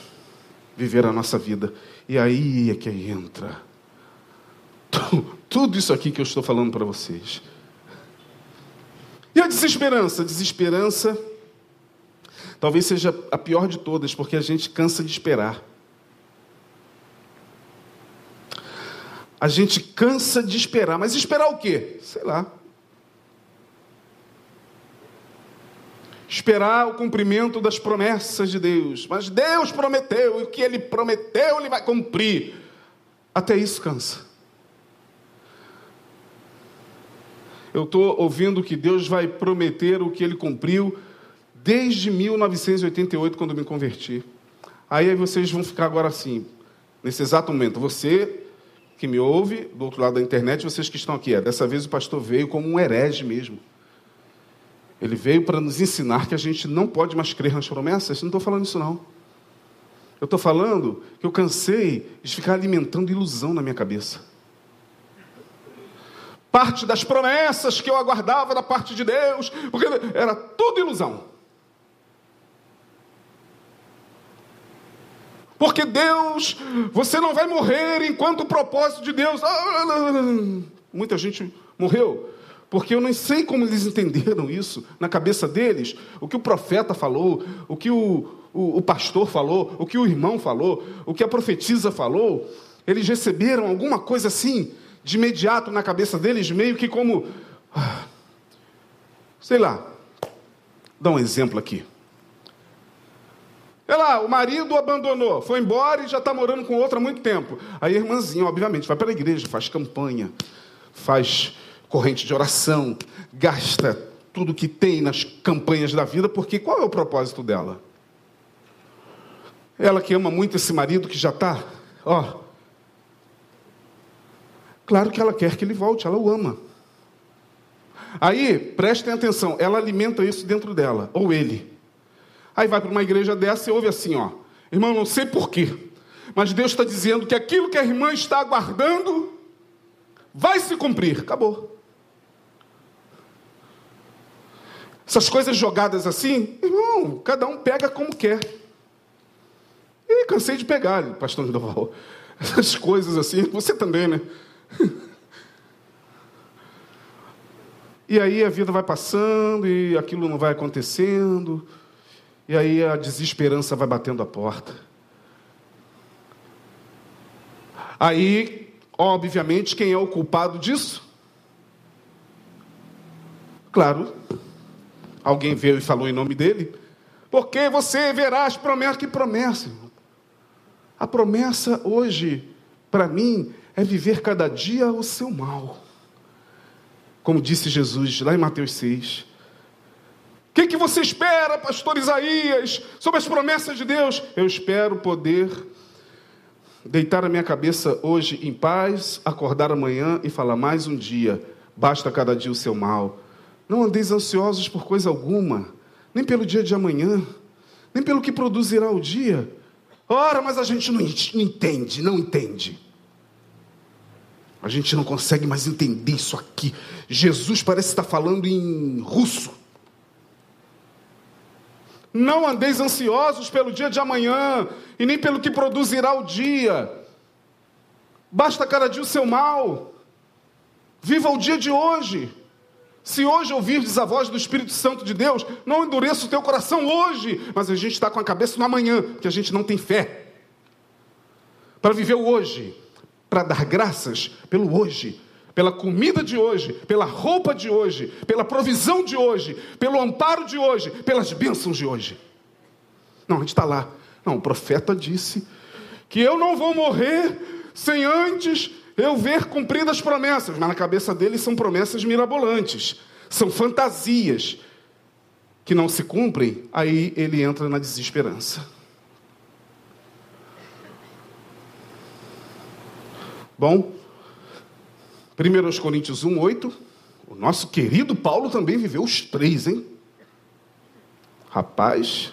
viver a nossa vida. E aí é que entra tudo isso aqui que eu estou falando para vocês. E a desesperança? Desesperança talvez seja a pior de todas, porque a gente cansa de esperar. A gente cansa de esperar, mas esperar o quê? Sei lá. Esperar o cumprimento das promessas de Deus. Mas Deus prometeu, e o que Ele prometeu, Ele vai cumprir. Até isso cansa. Eu estou ouvindo que Deus vai prometer o que Ele cumpriu desde 1988, quando me converti. Aí vocês vão ficar agora assim, nesse exato momento. Você que me ouve do outro lado da internet, vocês que estão aqui. É, dessa vez o pastor veio como um herege mesmo. Ele veio para nos ensinar que a gente não pode mais crer nas promessas. Não estou falando isso, não. Eu estou falando que eu cansei de ficar alimentando ilusão na minha cabeça. Parte das promessas que eu aguardava da parte de Deus, porque era tudo ilusão. Porque Deus, você não vai morrer enquanto o propósito de Deus. Muita gente morreu porque eu não sei como eles entenderam isso na cabeça deles, o que o profeta falou, o que o, o, o pastor falou, o que o irmão falou, o que a profetisa falou. Eles receberam alguma coisa assim, de imediato na cabeça deles, meio que como. Ah, sei lá, dá um exemplo aqui. Sei lá, o marido abandonou, foi embora e já está morando com outra há muito tempo. Aí a irmãzinha, obviamente, vai para a igreja, faz campanha, faz corrente de oração, gasta tudo que tem nas campanhas da vida, porque qual é o propósito dela? Ela que ama muito esse marido que já está, ó. Claro que ela quer que ele volte, ela o ama. Aí, prestem atenção, ela alimenta isso dentro dela, ou ele. Aí vai para uma igreja dessa e ouve assim, ó. Irmão, não sei porquê, mas Deus está dizendo que aquilo que a irmã está aguardando vai se cumprir. Acabou. Essas coisas jogadas assim, irmão, cada um pega como quer. E cansei de pegar, pastor Lindoval. Essas coisas assim, você também, né? E aí a vida vai passando e aquilo não vai acontecendo. E aí a desesperança vai batendo a porta. Aí, obviamente, quem é o culpado disso? Claro, alguém veio e falou em nome dele. Porque você verá as promessas. Que promessa? A promessa hoje, para mim, é viver cada dia o seu mal. Como disse Jesus lá em Mateus 6. O que, que você espera, pastor Isaías, sobre as promessas de Deus? Eu espero poder deitar a minha cabeça hoje em paz, acordar amanhã e falar mais um dia. Basta cada dia o seu mal. Não andeis ansiosos por coisa alguma, nem pelo dia de amanhã, nem pelo que produzirá o dia. Ora, mas a gente não entende, não entende. A gente não consegue mais entender isso aqui. Jesus parece estar falando em russo. Não andeis ansiosos pelo dia de amanhã, e nem pelo que produzirá o dia. Basta cada dia o seu mal. Viva o dia de hoje. Se hoje ouvirdes a voz do Espírito Santo de Deus, não endureça o teu coração hoje, mas a gente está com a cabeça no amanhã, porque a gente não tem fé. Para viver o hoje, para dar graças pelo hoje, pela comida de hoje, pela roupa de hoje, pela provisão de hoje, pelo amparo de hoje, pelas bênçãos de hoje. Não, a gente está lá. Não, o profeta disse que eu não vou morrer sem antes eu ver cumpridas as promessas, mas na cabeça dele são promessas mirabolantes, são fantasias que não se cumprem, aí ele entra na desesperança. Bom, 1 Coríntios 1, 8, o nosso querido Paulo também viveu os três, hein? Rapaz,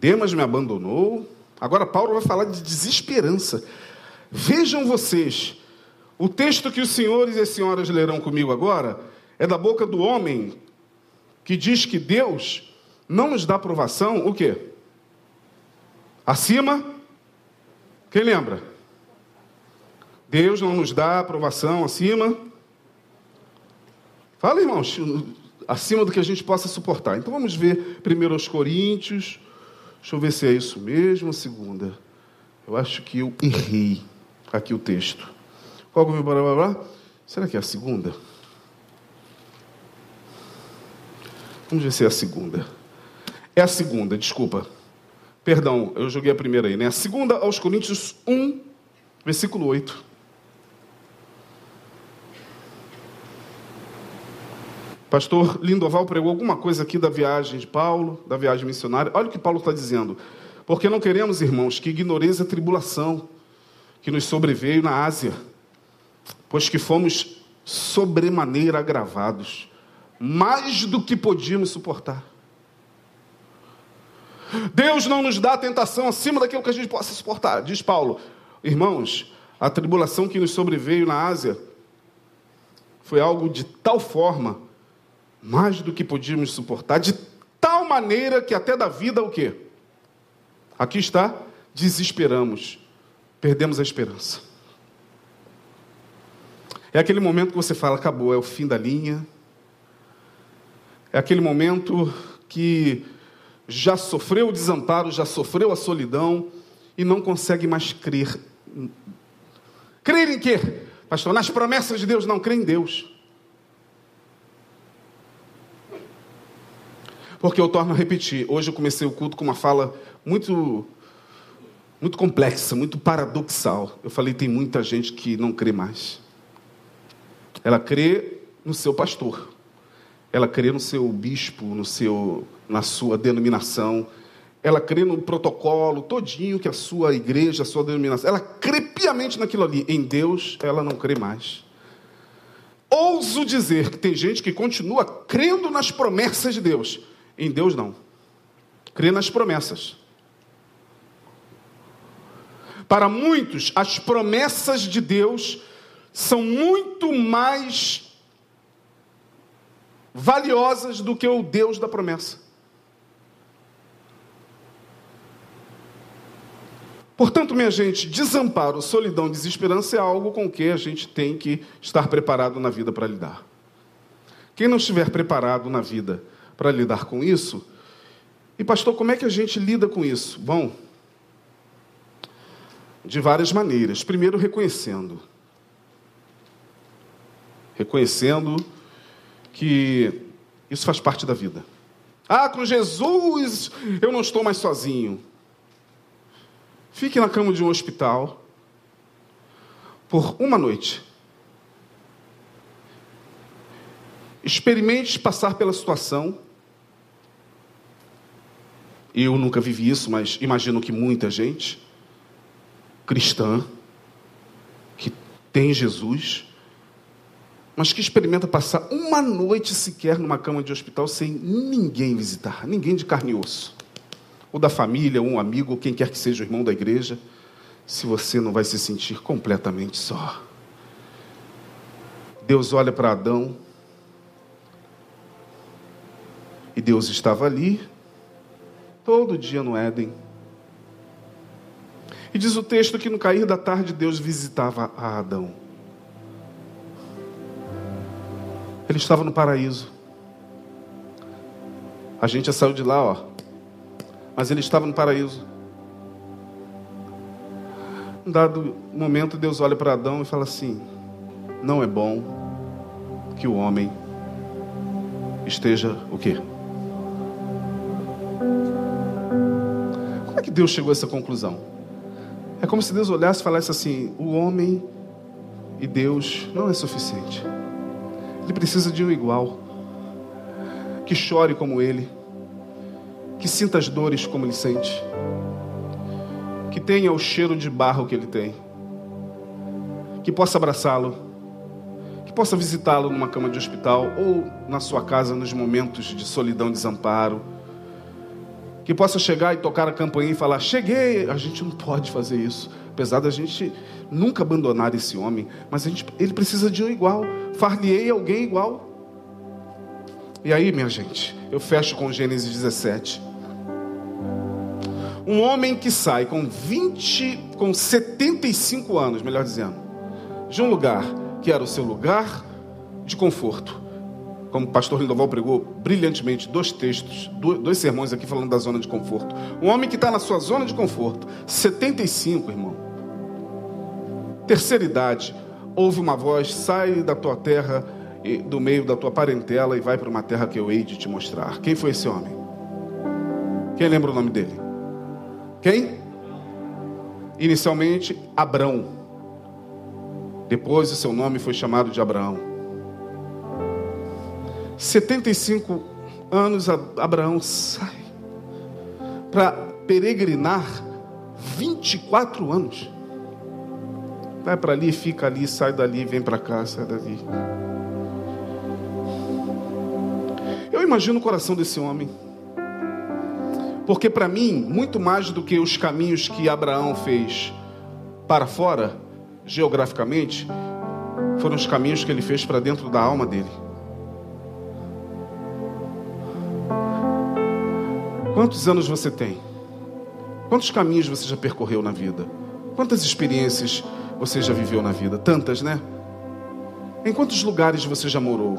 Demas me abandonou. Agora Paulo vai falar de desesperança. Vejam vocês, o texto que os senhores e as senhoras lerão comigo agora é da boca do homem que diz que Deus não nos dá aprovação, o quê? Acima? Quem lembra? Deus não nos dá aprovação acima. Fala, irmãos, acima do que a gente possa suportar. Então vamos ver primeiro aos Coríntios. Deixa eu ver se é isso mesmo, segunda. Eu acho que eu errei aqui o texto. Qual que blá, blá, blá? Será que é a segunda? Vamos ver se é a segunda. É a segunda, desculpa. Perdão, eu joguei a primeira aí, né? A segunda aos Coríntios 1, versículo 8. Pastor Lindoval pregou alguma coisa aqui da viagem de Paulo, da viagem missionária. Olha o que Paulo está dizendo. Porque não queremos, irmãos, que ignoreis a tribulação que nos sobreveio na Ásia, pois que fomos sobremaneira agravados, mais do que podíamos suportar. Deus não nos dá tentação acima daquilo que a gente possa suportar, diz Paulo. Irmãos, a tribulação que nos sobreveio na Ásia foi algo de tal forma mais do que podíamos suportar, de tal maneira que até da vida o quê? Aqui está, desesperamos, perdemos a esperança. É aquele momento que você fala, acabou, é o fim da linha. É aquele momento que já sofreu o desamparo, já sofreu a solidão e não consegue mais crer. Crer em quê? Pastor, nas promessas de Deus, não crê em Deus. Porque eu torno a repetir, hoje eu comecei o culto com uma fala muito muito complexa, muito paradoxal. Eu falei, tem muita gente que não crê mais. Ela crê no seu pastor. Ela crê no seu bispo, no seu na sua denominação. Ela crê no protocolo todinho que a sua igreja, a sua denominação, ela crê piamente naquilo ali. Em Deus, ela não crê mais. Ouso dizer que tem gente que continua crendo nas promessas de Deus, em Deus, não. Crê nas promessas. Para muitos, as promessas de Deus são muito mais valiosas do que o Deus da promessa. Portanto, minha gente, desamparo, solidão, desesperança é algo com que a gente tem que estar preparado na vida para lidar. Quem não estiver preparado na vida para lidar com isso, e pastor, como é que a gente lida com isso? Bom, de várias maneiras. Primeiro, reconhecendo. Reconhecendo que isso faz parte da vida. Ah, com Jesus eu não estou mais sozinho. Fique na cama de um hospital por uma noite. Experimente passar pela situação. Eu nunca vivi isso, mas imagino que muita gente cristã que tem Jesus, mas que experimenta passar uma noite sequer numa cama de hospital sem ninguém visitar, ninguém de carne e osso ou da família, um amigo, ou quem quer que seja o irmão da igreja, se você não vai se sentir completamente só. Deus olha para Adão e Deus estava ali todo dia no Éden. E diz o texto que no cair da tarde Deus visitava a Adão. Ele estava no paraíso. A gente já saiu de lá, ó, mas ele estava no paraíso. Um dado momento, Deus olha para Adão e fala assim: Não é bom que o homem esteja o quê? Como é que Deus chegou a essa conclusão? É como se Deus olhasse e falasse assim: o homem e Deus não é suficiente. Ele precisa de um igual, que chore como ele, que sinta as dores como ele sente, que tenha o cheiro de barro que ele tem, que possa abraçá-lo, que possa visitá-lo numa cama de hospital ou na sua casa nos momentos de solidão desamparo, que possa chegar e tocar a campainha e falar: Cheguei! A gente não pode fazer isso, apesar da gente nunca abandonar esse homem, mas gente, ele precisa de um igual, far-lhe-ei alguém igual. E aí, minha gente, eu fecho com Gênesis 17. Um homem que sai com 20, com 75 anos, melhor dizendo, de um lugar que era o seu lugar de conforto. Como o pastor Lindoval pregou brilhantemente, dois textos, dois sermões aqui falando da zona de conforto. Um homem que está na sua zona de conforto, 75, irmão. Terceira idade, ouve uma voz, sai da tua terra, do meio da tua parentela e vai para uma terra que eu hei de te mostrar. Quem foi esse homem? Quem lembra o nome dele? Quem? Inicialmente, Abrão. Depois o seu nome foi chamado de Abraão. 75 anos Abraão sai para peregrinar 24 anos. Vai para ali, fica ali, sai dali, vem para cá, sai dali. Eu imagino o coração desse homem. Porque para mim, muito mais do que os caminhos que Abraão fez para fora, geograficamente, foram os caminhos que ele fez para dentro da alma dele. Quantos anos você tem? Quantos caminhos você já percorreu na vida? Quantas experiências você já viveu na vida? Tantas, né? Em quantos lugares você já morou?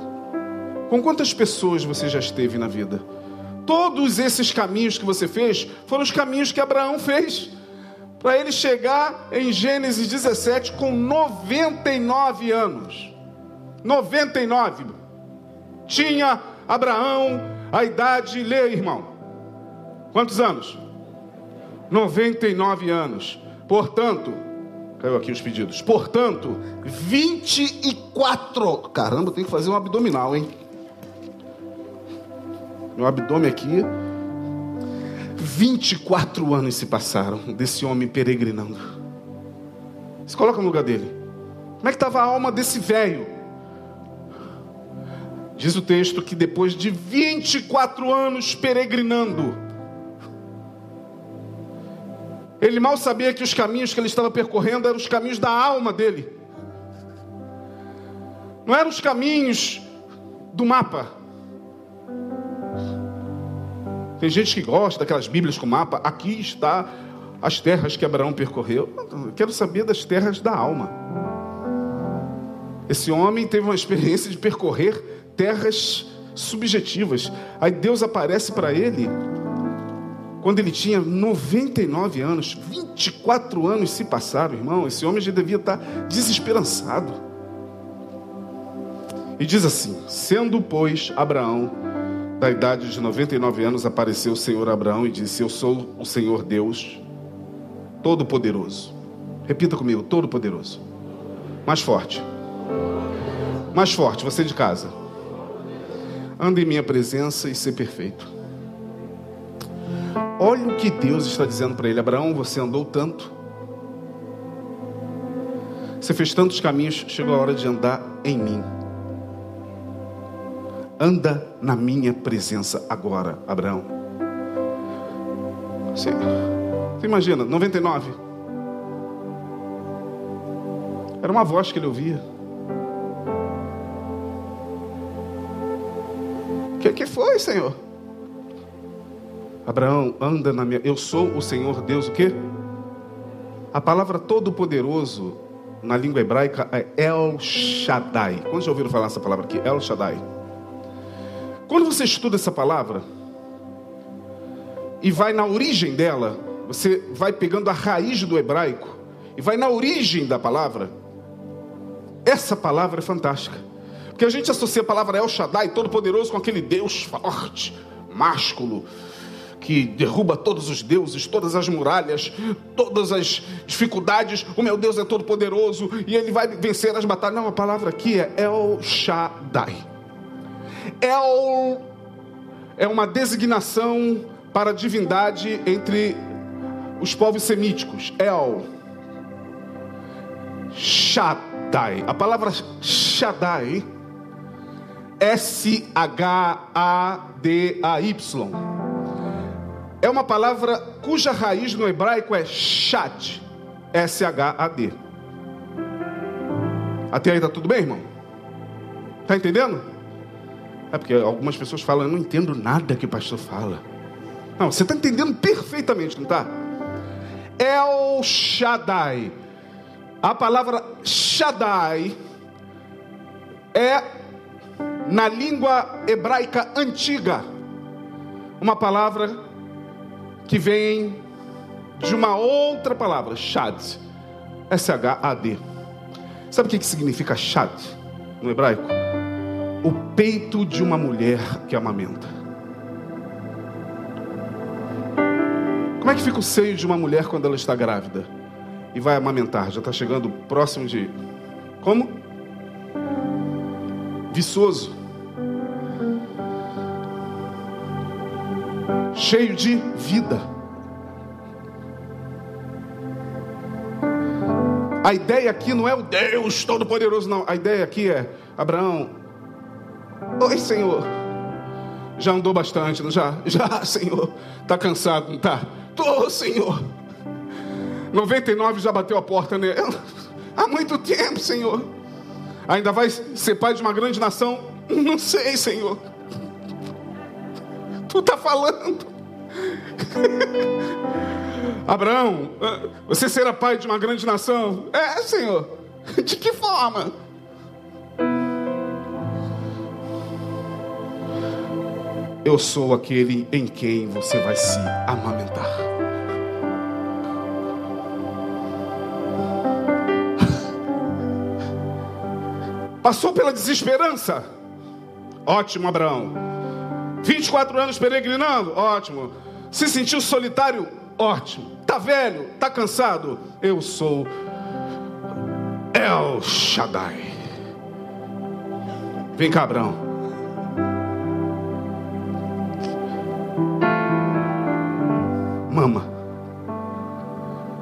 Com quantas pessoas você já esteve na vida? Todos esses caminhos que você fez foram os caminhos que Abraão fez. Para ele chegar em Gênesis 17 com 99 anos. 99. Tinha Abraão a idade, leia irmão. Quantos anos? 99 anos. Portanto, caiu aqui os pedidos. Portanto, 24. Caramba, tem que fazer um abdominal, hein? meu abdômen aqui. 24 anos se passaram desse homem peregrinando. Se coloca no lugar dele. Como é que estava a alma desse velho? Diz o texto que depois de 24 anos peregrinando, ele mal sabia que os caminhos que ele estava percorrendo eram os caminhos da alma dele. Não eram os caminhos do mapa. Tem gente que gosta daquelas Bíblias com mapa. Aqui está as terras que Abraão percorreu. Eu quero saber das terras da alma. Esse homem teve uma experiência de percorrer terras subjetivas. Aí Deus aparece para ele quando ele tinha 99 anos, 24 anos se passaram, irmão. Esse homem já devia estar desesperançado. E diz assim: Sendo, pois, Abraão da idade de 99 anos, apareceu o Senhor Abraão e disse: Eu sou o Senhor Deus Todo-Poderoso. Repita comigo: Todo-Poderoso. Mais forte. Mais forte, você de casa. Anda em minha presença e ser perfeito. Olha o que Deus está dizendo para ele: Abraão, você andou tanto. Você fez tantos caminhos, chegou a hora de andar em mim. Anda na minha presença agora, Abraão. Você, você imagina, 99. Era uma voz que ele ouvia. O que, que foi, Senhor? Abraão, anda na minha. Eu sou o Senhor Deus, o quê? A palavra todo-poderoso na língua hebraica é El Shaddai. Quando já ouviram falar essa palavra aqui? El Shaddai. Quando você estuda essa palavra e vai na origem dela, você vai pegando a raiz do hebraico e vai na origem da palavra. Essa palavra é fantástica. Porque a gente associa a palavra El Shaddai, todo-poderoso, com aquele Deus forte, másculo, que derruba todos os deuses, todas as muralhas, todas as dificuldades. O meu Deus é todo-poderoso e ele vai vencer as batalhas. Não, a palavra aqui é El Shaddai. El é uma designação para a divindade entre os povos semíticos. El. Shaddai. A palavra Shaddai, S-H-A-D-A-Y, é uma palavra cuja raiz no hebraico é Shad, S-H-A-D. Até aí tá tudo bem, irmão? Tá entendendo? É porque algumas pessoas falam, eu não entendo nada que o pastor fala. Não, você está entendendo perfeitamente, não está? El Shaddai. A palavra Shaddai é, na língua hebraica antiga, uma palavra que vem de uma outra palavra, Shad. S-H-A-D. Sabe o que significa Shad no hebraico? o peito de uma mulher que amamenta. Como é que fica o seio de uma mulher quando ela está grávida e vai amamentar? Já está chegando próximo de. Como? Viçoso. Cheio de vida. A ideia aqui não é o Deus Todo-Poderoso, não. A ideia aqui é: Abraão, Oi, Senhor. Já andou bastante, não já? Já, Senhor. Tá cansado, não tá? Tô, Senhor. 99 já bateu a porta nele. Há muito tempo, Senhor. Ainda vai ser pai de uma grande nação? Não sei, Senhor. Tu tá falando. Abraão, você será pai de uma grande nação? É, Senhor. De que forma? Eu sou aquele em quem você vai se amamentar. Passou pela desesperança? Ótimo, Abraão. 24 anos peregrinando? Ótimo. Se sentiu solitário? Ótimo. Tá velho? Tá cansado? Eu sou El Shaddai. Vem cá, Abraão. mama.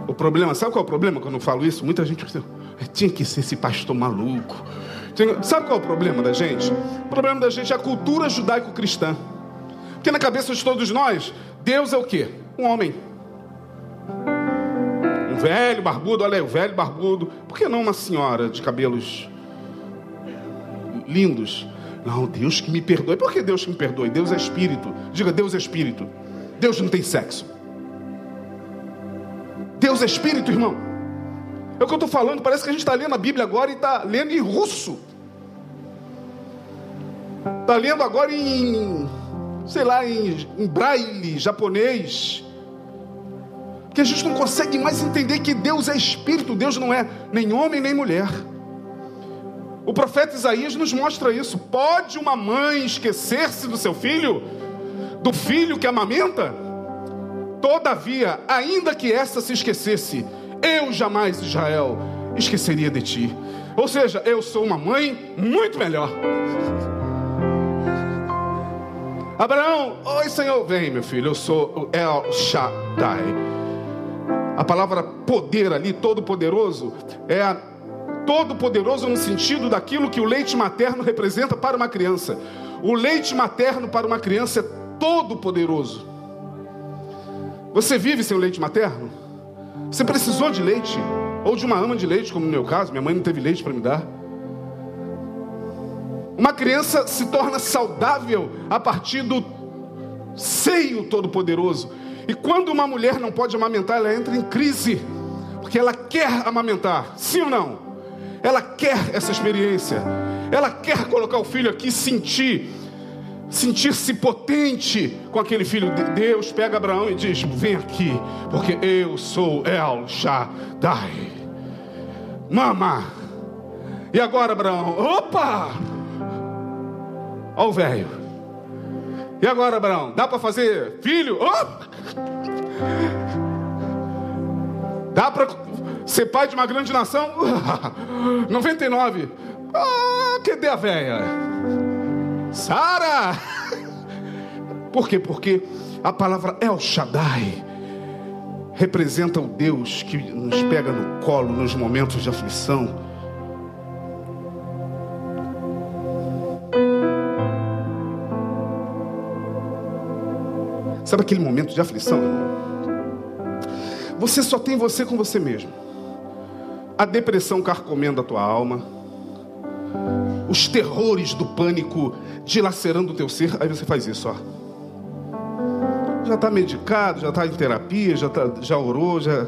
O problema, sabe qual é o problema quando eu falo isso? Muita gente pensa, tinha que ser esse pastor maluco. Sabe qual é o problema da gente? O problema da gente é a cultura judaico-cristã. Porque na cabeça de todos nós, Deus é o quê? Um homem. Um velho barbudo, olha aí, o um velho barbudo. Por que não uma senhora de cabelos lindos? Não, Deus que me perdoe. Por que Deus que me perdoe? Deus é espírito. Diga, Deus é espírito. Deus não tem sexo. Deus é espírito, irmão. É o que eu estou falando, parece que a gente está lendo a Bíblia agora e está lendo em russo. Está lendo agora em, sei lá, em, em braille, japonês. Que a gente não consegue mais entender que Deus é espírito, Deus não é nem homem nem mulher. O profeta Isaías nos mostra isso. Pode uma mãe esquecer-se do seu filho, do filho que amamenta? Todavia, ainda que esta se esquecesse, eu jamais, Israel, esqueceria de ti. Ou seja, eu sou uma mãe muito melhor. Abraão, oi Senhor, vem meu filho, eu sou El Shaddai. A palavra poder ali, todo poderoso, é todo-poderoso no sentido daquilo que o leite materno representa para uma criança. O leite materno para uma criança é todo-poderoso. Você vive sem o leite materno? Você precisou de leite? Ou de uma ama de leite, como no meu caso, minha mãe não teve leite para me dar. Uma criança se torna saudável a partir do seio todo-poderoso. E quando uma mulher não pode amamentar, ela entra em crise, porque ela quer amamentar, sim ou não? Ela quer essa experiência. Ela quer colocar o filho aqui, sentir, sentir-se potente com aquele filho de Deus. Pega Abraão e diz: Vem aqui, porque eu sou El Shaddai. Mama. E agora, Abraão? Opa! Olha o velho. E agora, Abraão? Dá para fazer filho? Oh! Dá para Ser pai de uma grande nação? 99. Ah, cadê a velha? Sara! Por quê? Porque a palavra El Shaddai representa o Deus que nos pega no colo nos momentos de aflição. Sabe aquele momento de aflição, irmão? Você só tem você com você mesmo a depressão carcomendo a tua alma, os terrores do pânico dilacerando o teu ser, aí você faz isso, ó. Já está medicado, já está em terapia, já, tá, já orou, já.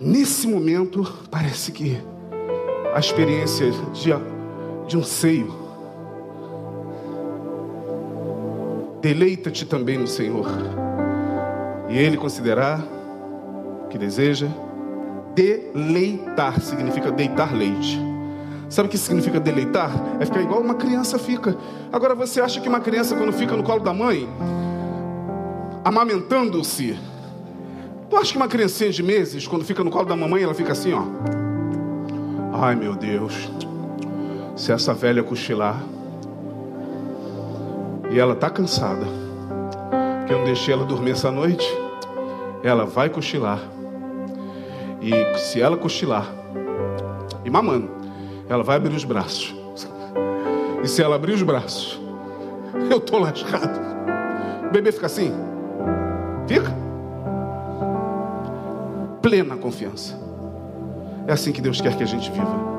Nesse momento, parece que a experiência de, de um seio. Deleita-te também no Senhor, e Ele considerar que deseja Deleitar significa deitar leite. Sabe o que significa deleitar? É ficar igual uma criança fica. Agora você acha que uma criança quando fica no colo da mãe, amamentando-se, tu acha que uma criancinha de meses, quando fica no colo da mamãe, ela fica assim, ó. Ai meu Deus, se essa velha cochilar e ela tá cansada, porque eu não deixei ela dormir essa noite, ela vai cochilar. E se ela cochilar e mamando, ela vai abrir os braços. E se ela abrir os braços, eu tô lascado. O bebê fica assim? Fica? Plena confiança. É assim que Deus quer que a gente viva.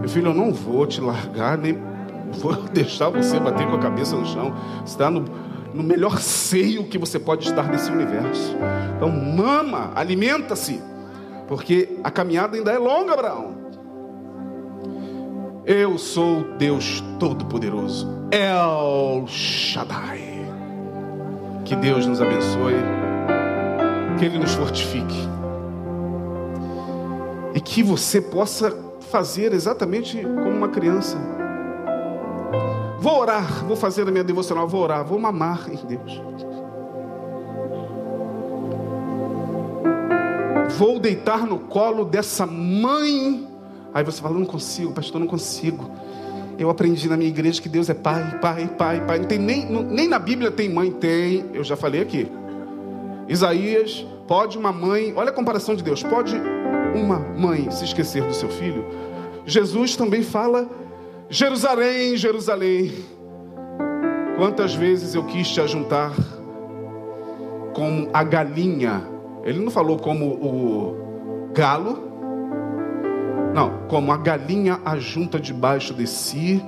Meu filho, eu não vou te largar, nem vou deixar você bater com a cabeça no chão. Está no no melhor seio que você pode estar nesse universo. Então, mama, alimenta-se, porque a caminhada ainda é longa, Abraão. Eu sou Deus Todo-Poderoso, El Shaddai. Que Deus nos abençoe, que Ele nos fortifique e que você possa fazer exatamente como uma criança Vou orar, vou fazer a minha devocional, vou orar, vou mamar em Deus. Vou deitar no colo dessa mãe. Aí você fala, não consigo, pastor, não consigo. Eu aprendi na minha igreja que Deus é pai, pai, pai, pai. Não tem nem, nem na Bíblia tem mãe, tem. Eu já falei aqui. Isaías, pode uma mãe, olha a comparação de Deus, pode uma mãe se esquecer do seu filho? Jesus também fala Jerusalém, Jerusalém, quantas vezes eu quis te ajuntar com a galinha. Ele não falou como o galo, não, como a galinha ajunta debaixo de si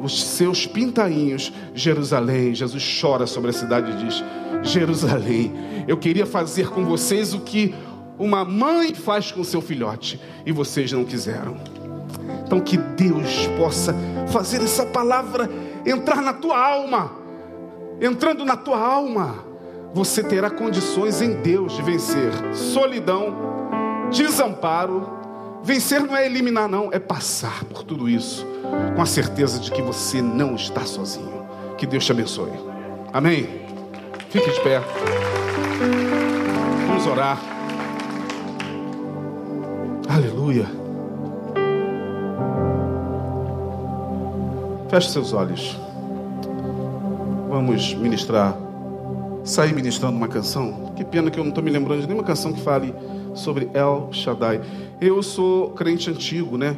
os seus pintainhos, Jerusalém. Jesus chora sobre a cidade e diz: Jerusalém, eu queria fazer com vocês o que uma mãe faz com seu filhote e vocês não quiseram. Então que Deus possa fazer essa palavra entrar na tua alma. Entrando na tua alma, você terá condições em Deus de vencer solidão, desamparo. Vencer não é eliminar, não, é passar por tudo isso com a certeza de que você não está sozinho. Que Deus te abençoe. Amém. Fique de pé. Vamos orar. Aleluia. Feche seus olhos. Vamos ministrar. Sair ministrando uma canção. Que pena que eu não estou me lembrando de nenhuma canção que fale sobre El Shaddai. Eu sou crente antigo, né?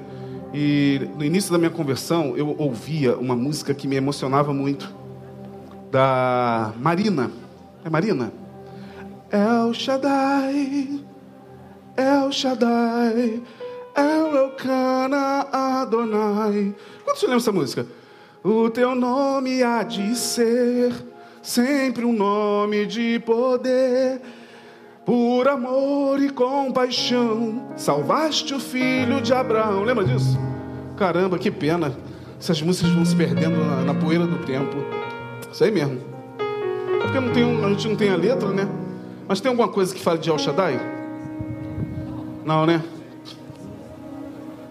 E no início da minha conversão, eu ouvia uma música que me emocionava muito. Da Marina. É Marina? El Shaddai. El Shaddai, El Elcana Adonai. Quando você lembra essa música? O teu nome há de ser sempre um nome de poder. Por amor e compaixão, salvaste o filho de Abraão. Lembra disso? Caramba, que pena. Essas músicas vão se perdendo na, na poeira do tempo. Isso aí mesmo. É porque não tem, a gente não tem a letra, né? Mas tem alguma coisa que fale de El Shaddai? Não, né?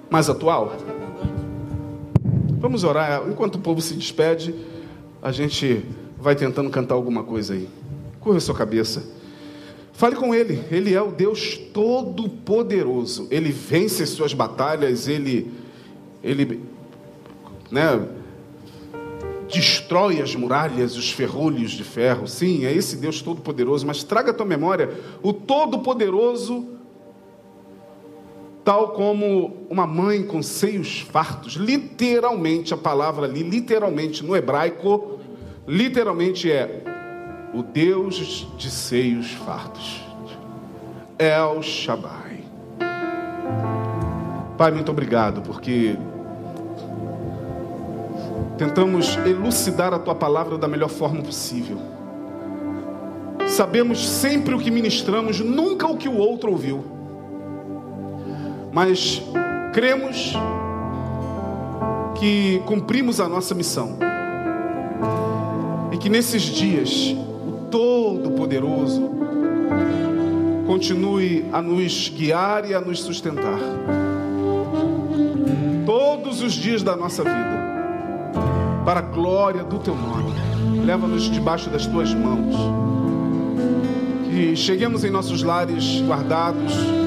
Mais atual? Vamos orar. Enquanto o povo se despede, a gente vai tentando cantar alguma coisa aí. Curva a sua cabeça. Fale com Ele. Ele é o Deus Todo-Poderoso. Ele vence as suas batalhas. Ele, ele, né? Destrói as muralhas, os ferrolhos de ferro. Sim, é esse Deus Todo-Poderoso. Mas traga à tua memória o Todo-Poderoso tal como uma mãe com seios fartos. Literalmente, a palavra ali, literalmente no hebraico, literalmente é o Deus de seios fartos. El Shaddai. Pai, muito obrigado, porque tentamos elucidar a tua palavra da melhor forma possível. Sabemos sempre o que ministramos, nunca o que o outro ouviu mas cremos que cumprimos a nossa missão e que nesses dias o Todo-Poderoso continue a nos guiar e a nos sustentar todos os dias da nossa vida para a glória do teu nome. Leva-nos debaixo das tuas mãos. Que cheguemos em nossos lares guardados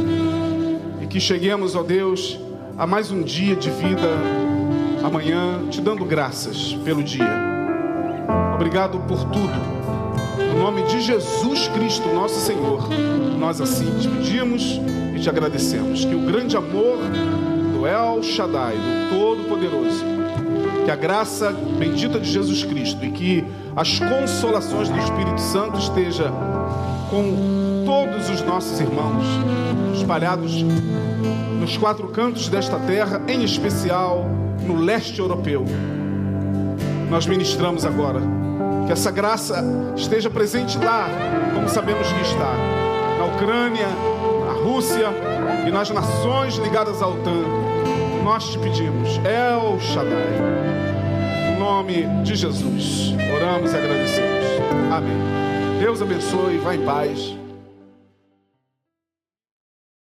que cheguemos, ó Deus, a mais um dia de vida amanhã, te dando graças pelo dia. Obrigado por tudo. No nome de Jesus Cristo, nosso Senhor, nós assim te pedimos e te agradecemos. Que o grande amor do El Shaddai, do Todo-Poderoso, que a graça bendita de Jesus Cristo e que as consolações do Espírito Santo esteja com todos os nossos irmãos espalhados nos quatro cantos desta terra, em especial no leste europeu. Nós ministramos agora que essa graça esteja presente lá, como sabemos que está, na Ucrânia, na Rússia e nas nações ligadas à OTAN. Nós te pedimos, El Shaddai, em nome de Jesus, oramos e agradecemos. Amém. Deus abençoe, vá em paz.